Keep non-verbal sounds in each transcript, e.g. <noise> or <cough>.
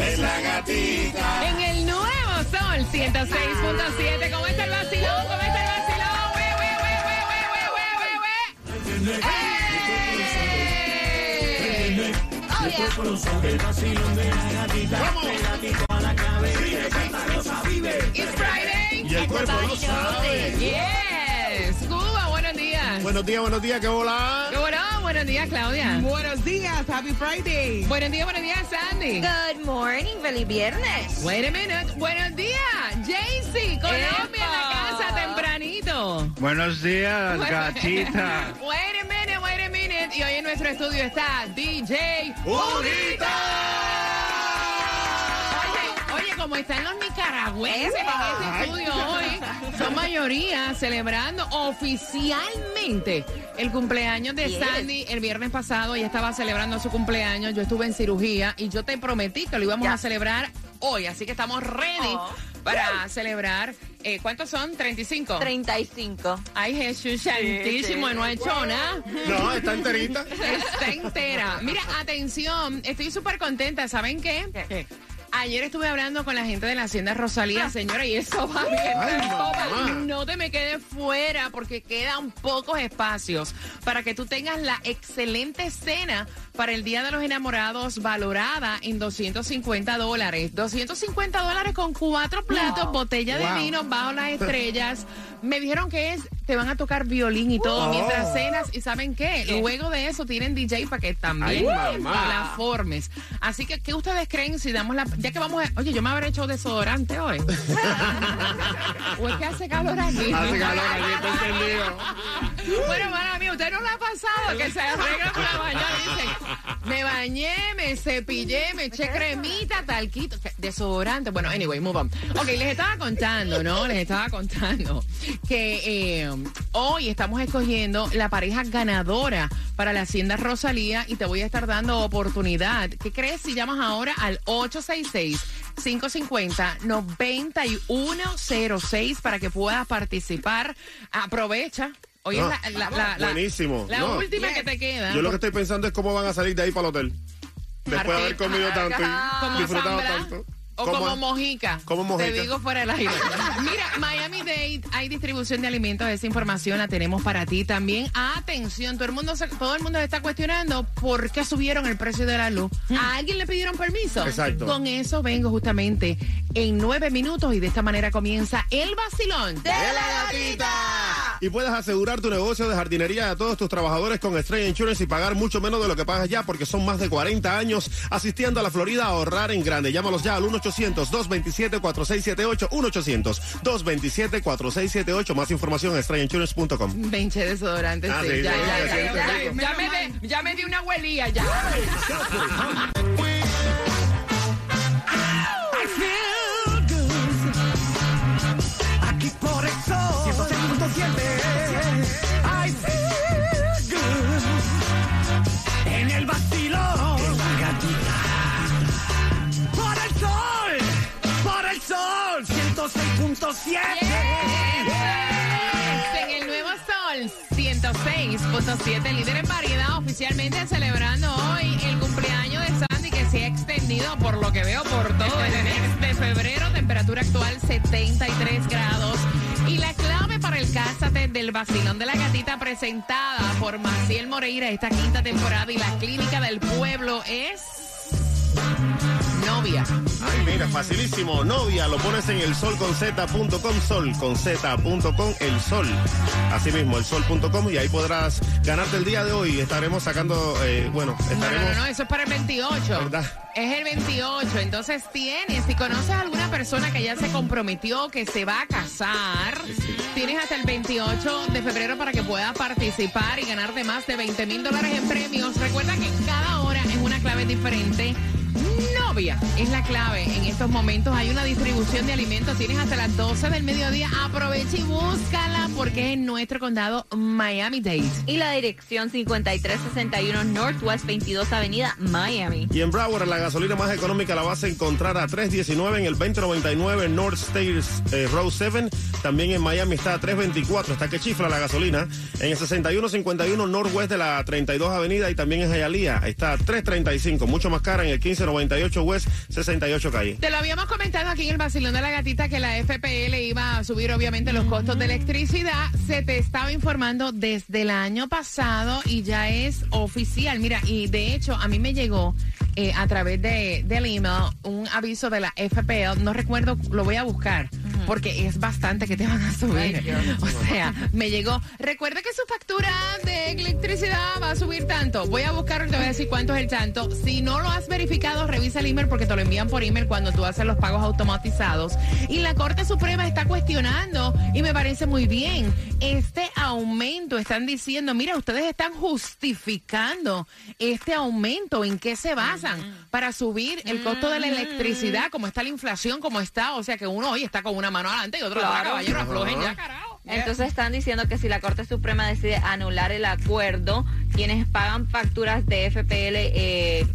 Es la gatita. En el nuevo Sol 106.7, ¿cómo está el vacilón? ¿Cómo está el vacilón? ¡Wey, wey, wey, wey, wey, wey, wey, wey! ¡Eh! Oh, yeah. It's Friday. Y el cuerpo lo sabe. Yes. Cuba, buenos días. Buenos días, buenos días, ¿qué hola? ¿Cómo no? Buenos días, Claudia. Buenos días, happy Friday. Buenos días, buenos días, Sandy. Good morning, feliz viernes. Wait a minute. Buenos días, Jaycee. Colombia en la casa tempranito. Buenos días, gatita. <laughs> Wait a minute, wait a minute. Y hoy en nuestro estudio está DJ ¡Unita! Oye, oye, como están los nicaragüenses en este estudio celebrando oficialmente el cumpleaños de Yes. Sandy. El viernes pasado ella estaba celebrando su cumpleaños, yo estuve en cirugía y yo te prometí que lo íbamos a celebrar hoy, así que estamos ready Oh. para celebrar. Eh, ¿Cuántos son? 35. 35. Ay, Jesús santísimo, sí. no ha hecho nada. No, está enterita. Está entera. Mira, atención, estoy súper contenta. ¿Saben qué? ¿Qué? Ayer estuve hablando con la gente de la Hacienda Rosalía, señora, y eso va bien. Ay, Toma, mamá. no te me quedes fuera porque quedan pocos espacios para que tú tengas la excelente cena para el Día de los Enamorados valorada en 250 dólares. 250 dólares con cuatro platos, botella de vino bajo las estrellas. Me dijeron que es, te van a tocar violín y todo Oh. mientras cenas. ¿Y saben qué? Luego de eso tienen DJ para que también Ay, la formes. Así que, ¿qué ustedes creen si damos la... Ya que vamos a... Oye, yo me habré hecho desodorante hoy. <laughs> ¿O es que hace calor aquí? Hace calor aquí, está <laughs> encendido. Bueno, mala mía, ¿usted no le ha pasado que se arregla para bañar? Dicen, me bañé, me cepillé, me eché cremita, talquito, desodorante. Bueno, anyway, move on. Ok, les estaba contando, ¿no? Les estaba contando que eh, hoy estamos escogiendo la pareja ganadora para la Hacienda Rosalía y te voy a estar dando oportunidad. ¿Qué crees si llamas ahora al 866? 550-9106 para que puedas participar. Aprovecha. Hoy No, es la, la- buenísimo. la No. última que te queda. Yo lo que estoy pensando es cómo van a salir de ahí para el hotel. Después de haber comido tanto y disfrutado tanto. O como mojica. como mojica. Te digo fuera del aire. <laughs> Mira, Miami Dade hay distribución de alimentos. Esa información la tenemos para ti también. Atención, todo el mundo se- todo el mundo se está cuestionando por qué subieron el precio de la luz. ¿A alguien le pidieron permiso? Exacto. Con eso vengo justamente en nueve minutos y de esta manera comienza el vacilón. ¡De la gatita! Y puedes asegurar tu negocio de jardinería a todos tus trabajadores con Estrella Insurance y pagar mucho menos de lo que pagas ya porque son más de 40 años asistiendo a la Florida a ahorrar en grande. Llámalos ya al 1-800-227-4678. 1-800-227-4678. Más información en estrellainsurance.com. Venche desodorante, Ah, sí. sí, ya, sí, ya, sí, ya, sí, ya, sí. ya me de- ya me di una huelía ya. 106.7. En el nuevo Sol 106.7, líder en variedad, oficialmente celebrando hoy el cumpleaños de Sandy que se ha extendido por lo que veo por todo el <laughs> mes de febrero, temperatura actual 73 grados. Y la clave para el Cásate del Vacilón de la Gatita presentada por Maciel Moreira esta quinta temporada y la Clínica del Pueblo es novia. Ay, mira, facilísimo. Novia, lo pones en el solconz.com, sol con z.com, el sol. Así mismo, el sol.com y ahí podrás ganarte el día de hoy. Estaremos sacando, eh, bueno, No, no, estaremos... no, no, eso es para el 28. ¿Verdad? Es el 28. Entonces tienes, si conoces a alguna persona que ya se comprometió, que se va a casar, tienes hasta el 28 de febrero para que puedas participar y ganarte más de 20 mil dólares en premios. Recuerda que cada hora es una clave diferente. Es la clave en estos momentos. Hay una distribución de alimentos. Tienes hasta las 12 del mediodía. Aprovecha y búscala porque es en nuestro condado Miami-Dade. Y la dirección 5361 Northwest 22 Avenida, Miami. Y en Broward, la gasolina más económica la vas a encontrar a 3.19 en el 2099 North States eh, Road 7. También en Miami está a 3.24, está que chifla la gasolina. En el 6151 Northwest de la 32 Avenida y también en Hialeah está a 3.35, mucho más cara en el 1598 West 68 Calle. Te lo habíamos comentado aquí en el vacilón de la gatita que la FPL iba a subir obviamente los costos de electricidad. Se te estaba informando desde el año pasado y ya es oficial. Mira, y de hecho a mí me llegó eh, a través de, del email un aviso de la FPL. No recuerdo, lo voy a buscar porque es bastante que te van a subir. <laughs> o sea, me llegó. Recuerda que su factura de electricidad va a subir tanto. Voy a buscarlo y te voy a decir cuánto es el tanto. Si no lo has verificado, revisa el email porque te lo envían por email cuando tú haces los pagos automatizados. Y la Corte Suprema está cuestionando, y me parece muy bien, este aumento. Están diciendo, mira, ustedes están justificando este aumento. ¿En qué se basan? Para subir el costo de la electricidad, como está la inflación, como está. O sea que uno hoy está con una mano adelante y otro atrás, Claro. caballero, aflojen ya, carajo. Entonces están diciendo que si la Corte Suprema decide anular el acuerdo, quienes pagan facturas de FPL eh,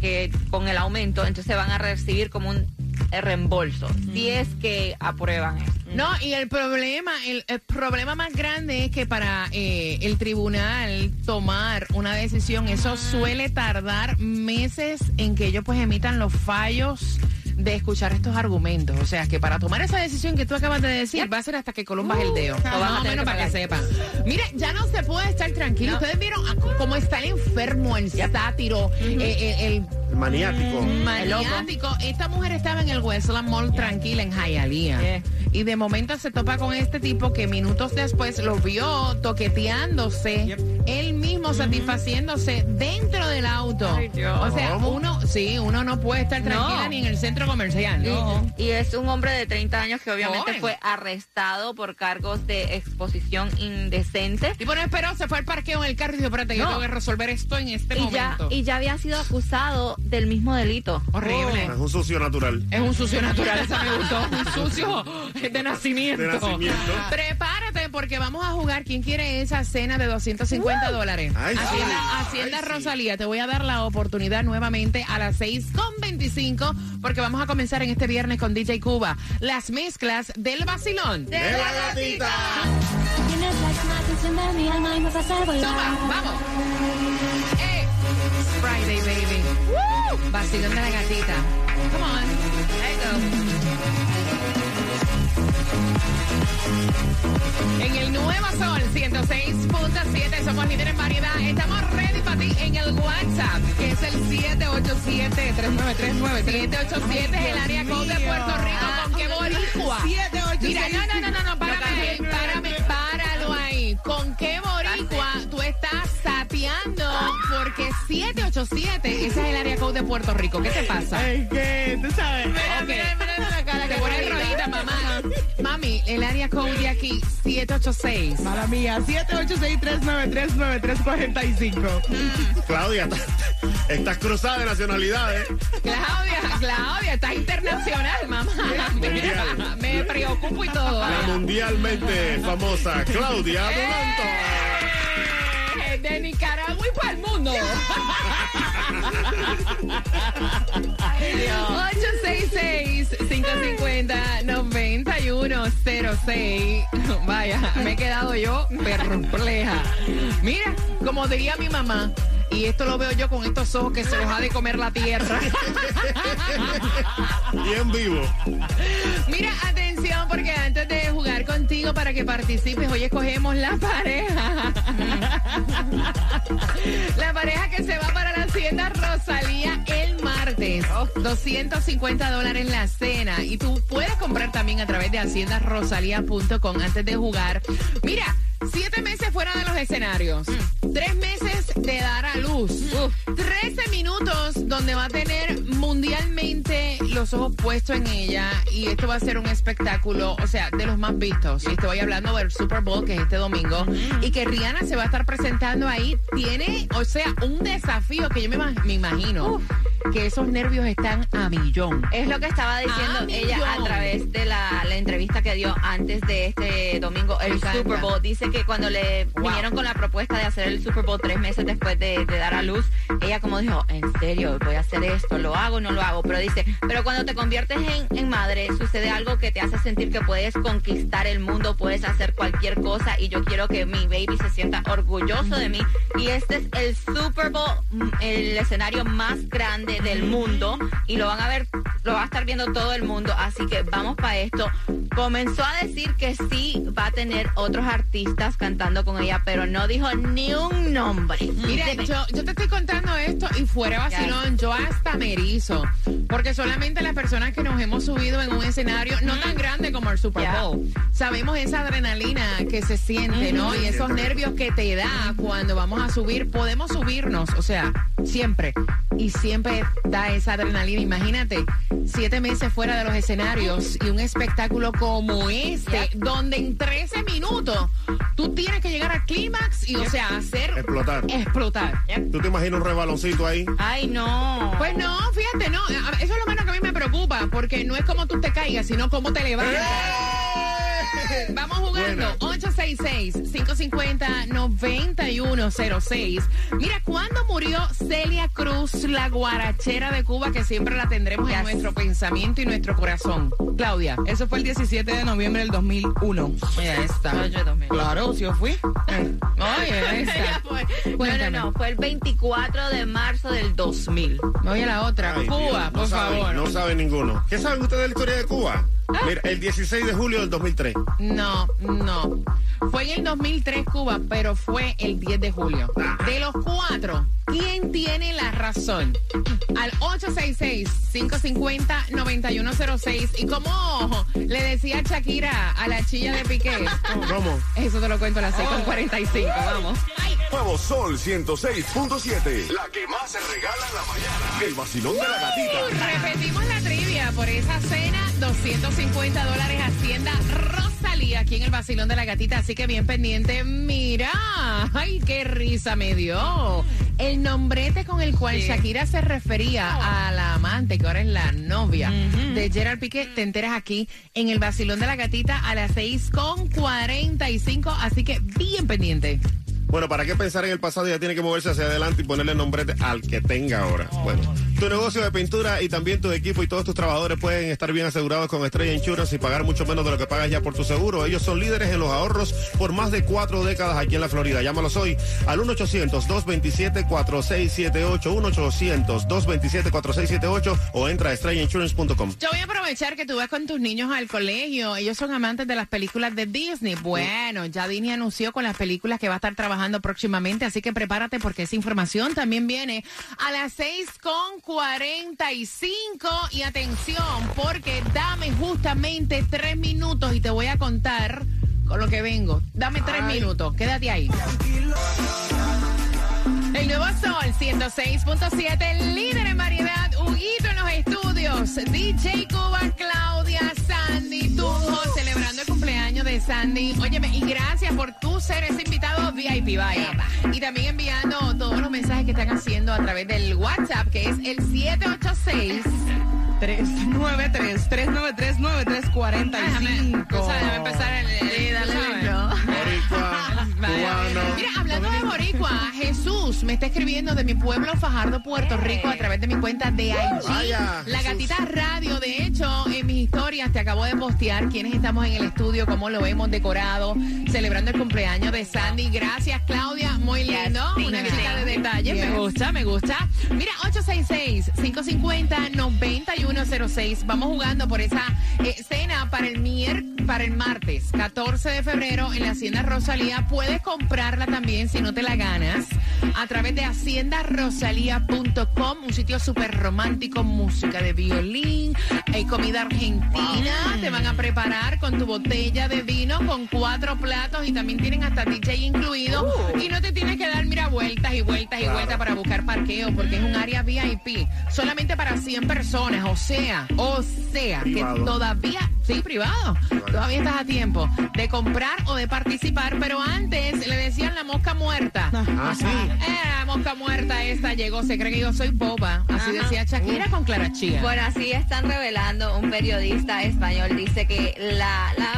que con el aumento, entonces van a recibir como un eh, reembolso, si es que aprueban eso. No, y el problema, el, el problema más grande es que para eh, el tribunal tomar una decisión, eso suele tardar meses en que ellos pues emitan los fallos de escuchar estos argumentos. O sea, que para tomar esa decisión que tú acabas de decir, va a ser hasta que columbas el dedo. lo van a Más o tener para que sepan. Mire, ya no se puede estar tranquilo. No. Ustedes vieron cómo está el enfermo, el sátiro, eh, el- el El maniático. maniático. Esta mujer estaba en el Westland Mall tranquila en Hialeah. Yeah. Y de momento se topa con este tipo que minutos después lo vio toqueteándose, él mismo satisfaciéndose dentro del auto. Ay, Dios. O sea, uno, sí, uno no puede estar tranquila No. ni en el centro comercial. No. Y, y es un hombre de 30 años que obviamente Joven. fue arrestado por cargos de exposición indecente. Tipo no esperó, se fue al parqueo en el carro y dijo, espérate, yo No. tengo que resolver esto en este Y ya, momento. y ya había sido acusado del mismo delito. Horrible. Es un sucio natural. Es un sucio natural, esa me gustó. Un sucio de nacimiento. De nacimiento. Prepárate porque vamos a jugar. ¿Quién quiere esa cena de 250 dólares? Ay, sí. Hacienda, sí. Rosalía, te voy a dar la oportunidad nuevamente a las 6.25 porque vamos a comenzar en este viernes con DJ Cuba. Las mezclas del vacilón. ¡De la gatita! Tienes la llama que enciende mi alma y me hace volar. Suma, vamos. Eh, it's Friday, baby. Woo, vacilón de la gatita. Come on. Let's go. En el Nuevo Sol 106.7 somos líderes en variedad. Estamos ready para ti en el WhatsApp, que es el 787-393-9. 787 es el área code de Puerto Rico. ¿Con qué boricua? 786. Mira, no, no, no, no, no, párame párame, páralo ahí. ¿Con qué boricua tú estás sateando? Porque 787, ese es el área code de Puerto Rico. ¿Qué te pasa? Es que, tú sabes. Ok. Te pones rojita, mamá. El área code de aquí, 786. Mala mía, 786-393-9345. Claudia, <laughs> estás- cruzada de nacionalidades. Claudia, Claudia, estás internacional, mamá. Mira, me preocupo y todo. La vaya. mundialmente famosa Claudia Duranto. Eh, De Nicaragua y para el mundo. <laughs> 866-550-9106. Vaya, me he quedado yo perpleja. Mira, como diría mi mamá, y esto lo veo yo con estos ojos que se los ha de comer la tierra. <laughs> Y en vivo. Mira, atención, porque antes de jugar contigo para que participes, hoy escogemos la pareja. <laughs> la pareja que se va para la hacienda Rosalía el martes. martes. 250 dólares la cena. Y tú puedes comprar también a través de haciendarosalía.com antes de jugar. Mira, siete meses fuera de los escenarios. Tres meses de dar a luz. 13 minutos donde va a tener mundialmente los ojos puestos en ella. Y esto va a ser un espectáculo, o sea, de los más vistos. Y estoy hablando del Super Bowl, que es este domingo. Y que Rihanna se va a estar presentando ahí. Tiene, o sea, un desafío que yo me imagino. Que esos nervios están a millón. Es lo que estaba diciendo ella a través de la, la entrevista que dio antes de este domingo, el. Super Bowl. Dice que cuando le Wow. vinieron con la propuesta de hacer el Super Bowl tres meses después de, de dar a luz, ella como dijo, en serio, voy a hacer esto, lo hago no lo hago. Pero dice, pero cuando te conviertes en, en madre, sucede algo que te hace sentir que puedes conquistar el mundo, puedes hacer cualquier cosa y yo quiero que mi baby se sienta orgulloso de mí. Y este es el Super Bowl, mm, el escenario más grande del mundo y lo van a ver, lo va a estar viendo todo el mundo. Así que vamos para esto. Comenzó a decir que sí va a tener otros artistas cantando con ella, pero no dijo ni un nombre. Mira, Dime. yo, yo te estoy contando esto y fuera vacilón, yo hasta me erizo. Porque solamente las personas que nos hemos subido en un escenario, no tan grande como el Super. Bowl, sabemos esa adrenalina que se siente, ¿no? Y esos nervios que te da cuando vamos a subir, podemos subirnos, o sea, siempre. Y siempre da esa adrenalina. Imagínate, siete meses fuera de los escenarios y un espectáculo como este, donde en 13 minutos tú tienes que llegar al clímax y, o sea, hacer Explotar. explotar. ¿Tú te imaginas un rebaloncito ahí? Ay, no. Pues no, fíjate, no. Eso es lo menos que a mí me preocupa, porque no es como tú te caigas, sino cómo te levantas. Vamos jugando. 866-550-9106. Mira, ¿cuándo murió Celia Cruz, la guarachera de Cuba, que siempre la tendremos en nuestro pensamiento y nuestro corazón? Claudia. Eso fue el 17 de noviembre del 2001. Mira Domingo. Claro, si yo fui. <laughs> Oye, Ella esta. <laughs> fue- No, no, Cuéntame. no, fue el 24 de marzo del 2000. Oye, la otra. Ay, Cuba, Dios, no por saben, favor. No saben ninguno. ¿Qué saben ustedes de la historia de Cuba? Mira, el 16 de julio del 2003. No, no. Fue en el 2003 Cuba, pero fue el 10 de julio. De los cuatro, ¿quién tiene la razón? Al 866-550-9106. Y como le decía Shakira a la chilla de Piqué. ¿Cómo? Eso te lo cuento a las 6.45, vamos. Nuevo Sol 106.7. La que más se regala en la mañana. El vacilón de la gatita. Repetimos la trivia por esa cena, 250 dólares Hacienda Rosalía aquí en el Basilón de la Gatita, así que bien pendiente. Mira, ay, qué risa me dio. El nombrete con el cual Shakira se refería a la amante, que ahora es la novia de Gerard Piqué, te enteras aquí en el Basilón de la Gatita a las 6 con 45, así que bien pendiente. Bueno, ¿para qué pensar en el pasado? Ya tiene que moverse hacia adelante y ponerle nombre al que tenga ahora. Bueno, tu negocio de pintura y también tu equipo y todos tus trabajadores pueden estar bien asegurados con Estrella Insurance y pagar mucho menos de lo que pagas ya por tu seguro. Ellos son líderes en los ahorros por más de cuatro décadas aquí en la Florida. Llámalos hoy al 1-800-227-4678, 1-800-227-4678 o entra a estrellainsurance.com. Yo voy a aprovechar que tú vas con tus niños al colegio. Ellos son amantes de las películas de Disney. Bueno, ya Disney anunció con las películas que va a estar trabajando próximamente, así que prepárate porque esa información también viene a las 6 con 45. Y atención, porque dame justamente tres minutos y te voy a contar con lo que vengo. Dame tres minutos, quédate ahí. El nuevo Sol 106.7, líder en variedad, Huguito en los estudios, DJ Cuba, Claudia, Sandy, Tunjo, celebrando el cumpleaños de Sandy. Óyeme, y gracias por tú ser ese invitado VIP, vaya. Y también enviando todos los mensajes que están haciendo a través del WhatsApp, que es el 786. 393-393-9345. Déjame, tú sabes, déjame empezar el... el- tú. Boricua. <laughs> Mira, hablando de Boricua, Jesús me está escribiendo de mi pueblo Fajardo, Puerto Rico, a través de mi cuenta de IG. La gatita radio, de hecho, en mis historias te acabo de postear quiénes estamos en el estudio, cómo lo hemos decorado, celebrando el cumpleaños de Sandy. Gracias, Claudia, muy lindo. Una gatita de detalle, me gusta, me gusta. Mira, 866-550-9106. Vamos jugando por esa eh, cena para el miércoles. para el martes 14 de febrero en la Hacienda Rosalía. Puedes comprarla también si no te la ganas a través de haciendarosalía.com, un sitio súper romántico, música de violín, hay comida argentina. Te van a preparar con tu botella de vino con cuatro platos y también tienen hasta DJ incluido. Y no te tienes que dar, mira, vueltas y vueltas y vueltas para buscar parqueo porque es un área VIP solamente para 100 personas. O sea, o sea, que todavía, sí, privado, todavía estás a tiempo de comprar o de participar. Pero antes le decían la mosca muerta. Ah, sí. Eh, la mosca muerta esta llegó, se cree que yo soy boba. Así Ajá. decía Shakira con Clara Chía. Bueno, así están revelando, un periodista español dice que la, la, la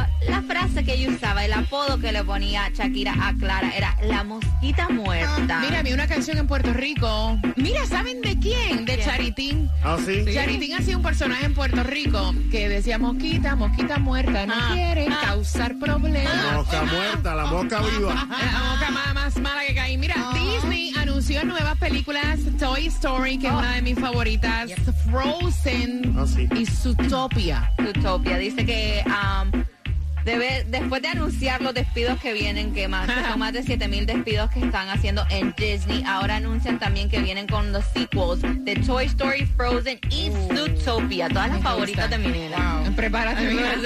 frase que ella usaba, el apodo que le ponía Shakira a Clara era la mosquita muerta. Mira, había una canción en Puerto Rico. Mira, ¿saben de quién? De ¿Quién? Charitín. Ah, sí. Charitín hacía un personaje en Puerto Rico que decía mosquita, mosquita muerta, no Ah, quiere ah. causar problemas. La mosca muerta, la mosca viva. La mosca más, más mala que caí. Mira, Disney anunció nuevas películas, Toy Story, que es una de mis favoritas, Frozen Ah, sí. y Zootopia. Utopia dice que um, debe, después de anunciar los despidos que vienen, que, más, que son más de 7 mil despidos que están haciendo en Disney, ahora anuncian también que vienen con los sequels de Toy Story, Frozen y Zootopia, todas las favoritas de mi. Prepárate, mija. Sí.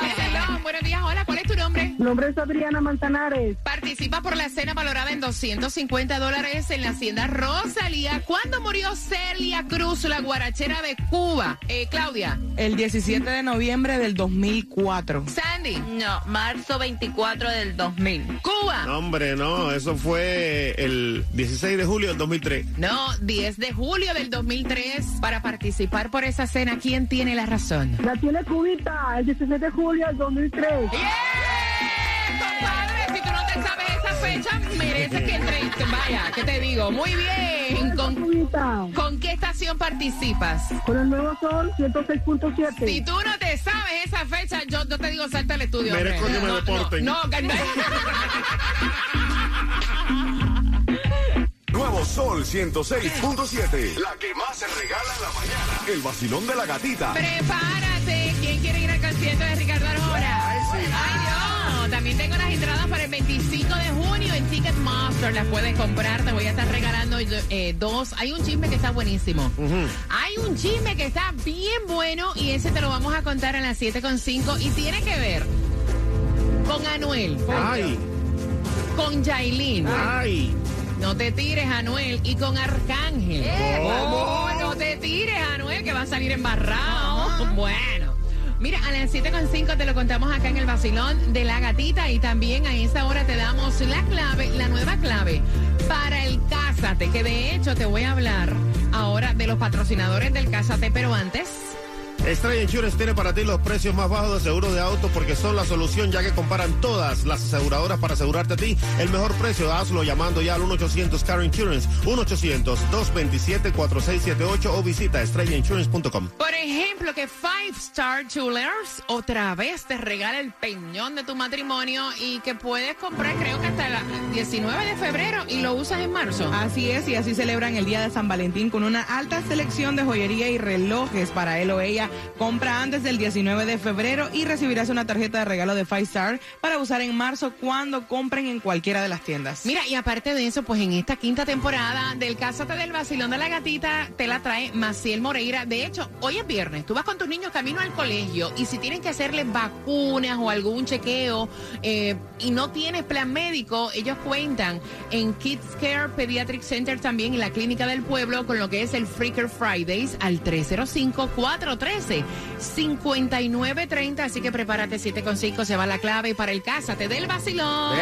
Barcelona, Buenos días, hola, ¿cuál es tu nombre? Mi nombre es Adriana Manzanares. Participa por la cena valorada en 250 dólares en la hacienda Rosalía. ¿Cuándo murió Celia Cruz, la guarachera de Cuba? Eh, Claudia, El 17 de noviembre del 2004. Sandy, No, marzo 24 del 2000. Cuba. No, hombre, no, eso fue el 16 de julio del 2003. No, 10 de julio del 2003 para participar por esa cena. ¿Quién tiene la razón? La tiene Cubita, el 17 de julio del 2003. ¡Yeah! Esa fecha, mereces que entre. Vaya, ¿qué te digo? Muy bien. ¿Con, qué estación participas? con el nuevo sol 106.7. Si tú no te sabes esa fecha, yo, yo te digo, salta al estudio. Merezco que me No, deporten. No, no, que- <laughs> Nuevo Sol 106.7. La que más se regala en la mañana. El vacilón de la gatita. Prepárate. ¿Quién quiere ir al concierto de Ricardo Arjona? Ay, Dios. También tengo las entradas para el 25 de junio en Ticketmaster. Las puedes comprar. Te voy a estar regalando eh, dos. Hay un chisme que está buenísimo. Hay un chisme que está bien bueno y ese te lo vamos a contar a las 7.5 y tiene que ver con Anuel, Ay, con Yailin. ay. No te tires, Anuel. Y con Arcángel. Oh, no te tires, Anuel, que va a salir embarrado. Bueno. Mira, a las 7.5 te lo contamos acá en el vacilón de la gatita y también a esa hora te damos la clave, la nueva clave para el Cásate, que de hecho te voy a hablar ahora de los patrocinadores del Cásate, pero antes... Estrella Insurance tiene para ti los precios más bajos de seguro de auto porque son la solución ya que comparan todas las aseguradoras para asegurarte a ti el mejor precio. Hazlo llamando ya al 1-800 Car Insurance, 1-800-227-4678 o visita estrellainsurance.com. Por ejemplo, que Five Star Jewelers otra vez te regala el peñón de tu matrimonio y que puedes comprar creo que hasta el 19 de febrero y lo usas en marzo. Así es, y así celebran el Día de San Valentín con una alta selección de joyería y relojes para él o ella. Compra antes del 19 de febrero y recibirás una tarjeta de regalo de Five Star para usar en marzo cuando compren en cualquiera de las tiendas. Mira, y aparte de eso, pues en esta quinta temporada del Cásate del Vacilón de la Gatita, te la trae Maciel Moreira. De hecho, hoy es viernes, tú vas con tus niños camino al colegio y si tienen que hacerles vacunas o algún chequeo eh, y no tienes plan médico, ellos cuentan en Kids Care Pediatric Center también en la Clínica del Pueblo con lo que es el Freaker Fridays al 305-413-5930. Así que prepárate, 7 con 5 se va la clave para el Cásate del Vacilón.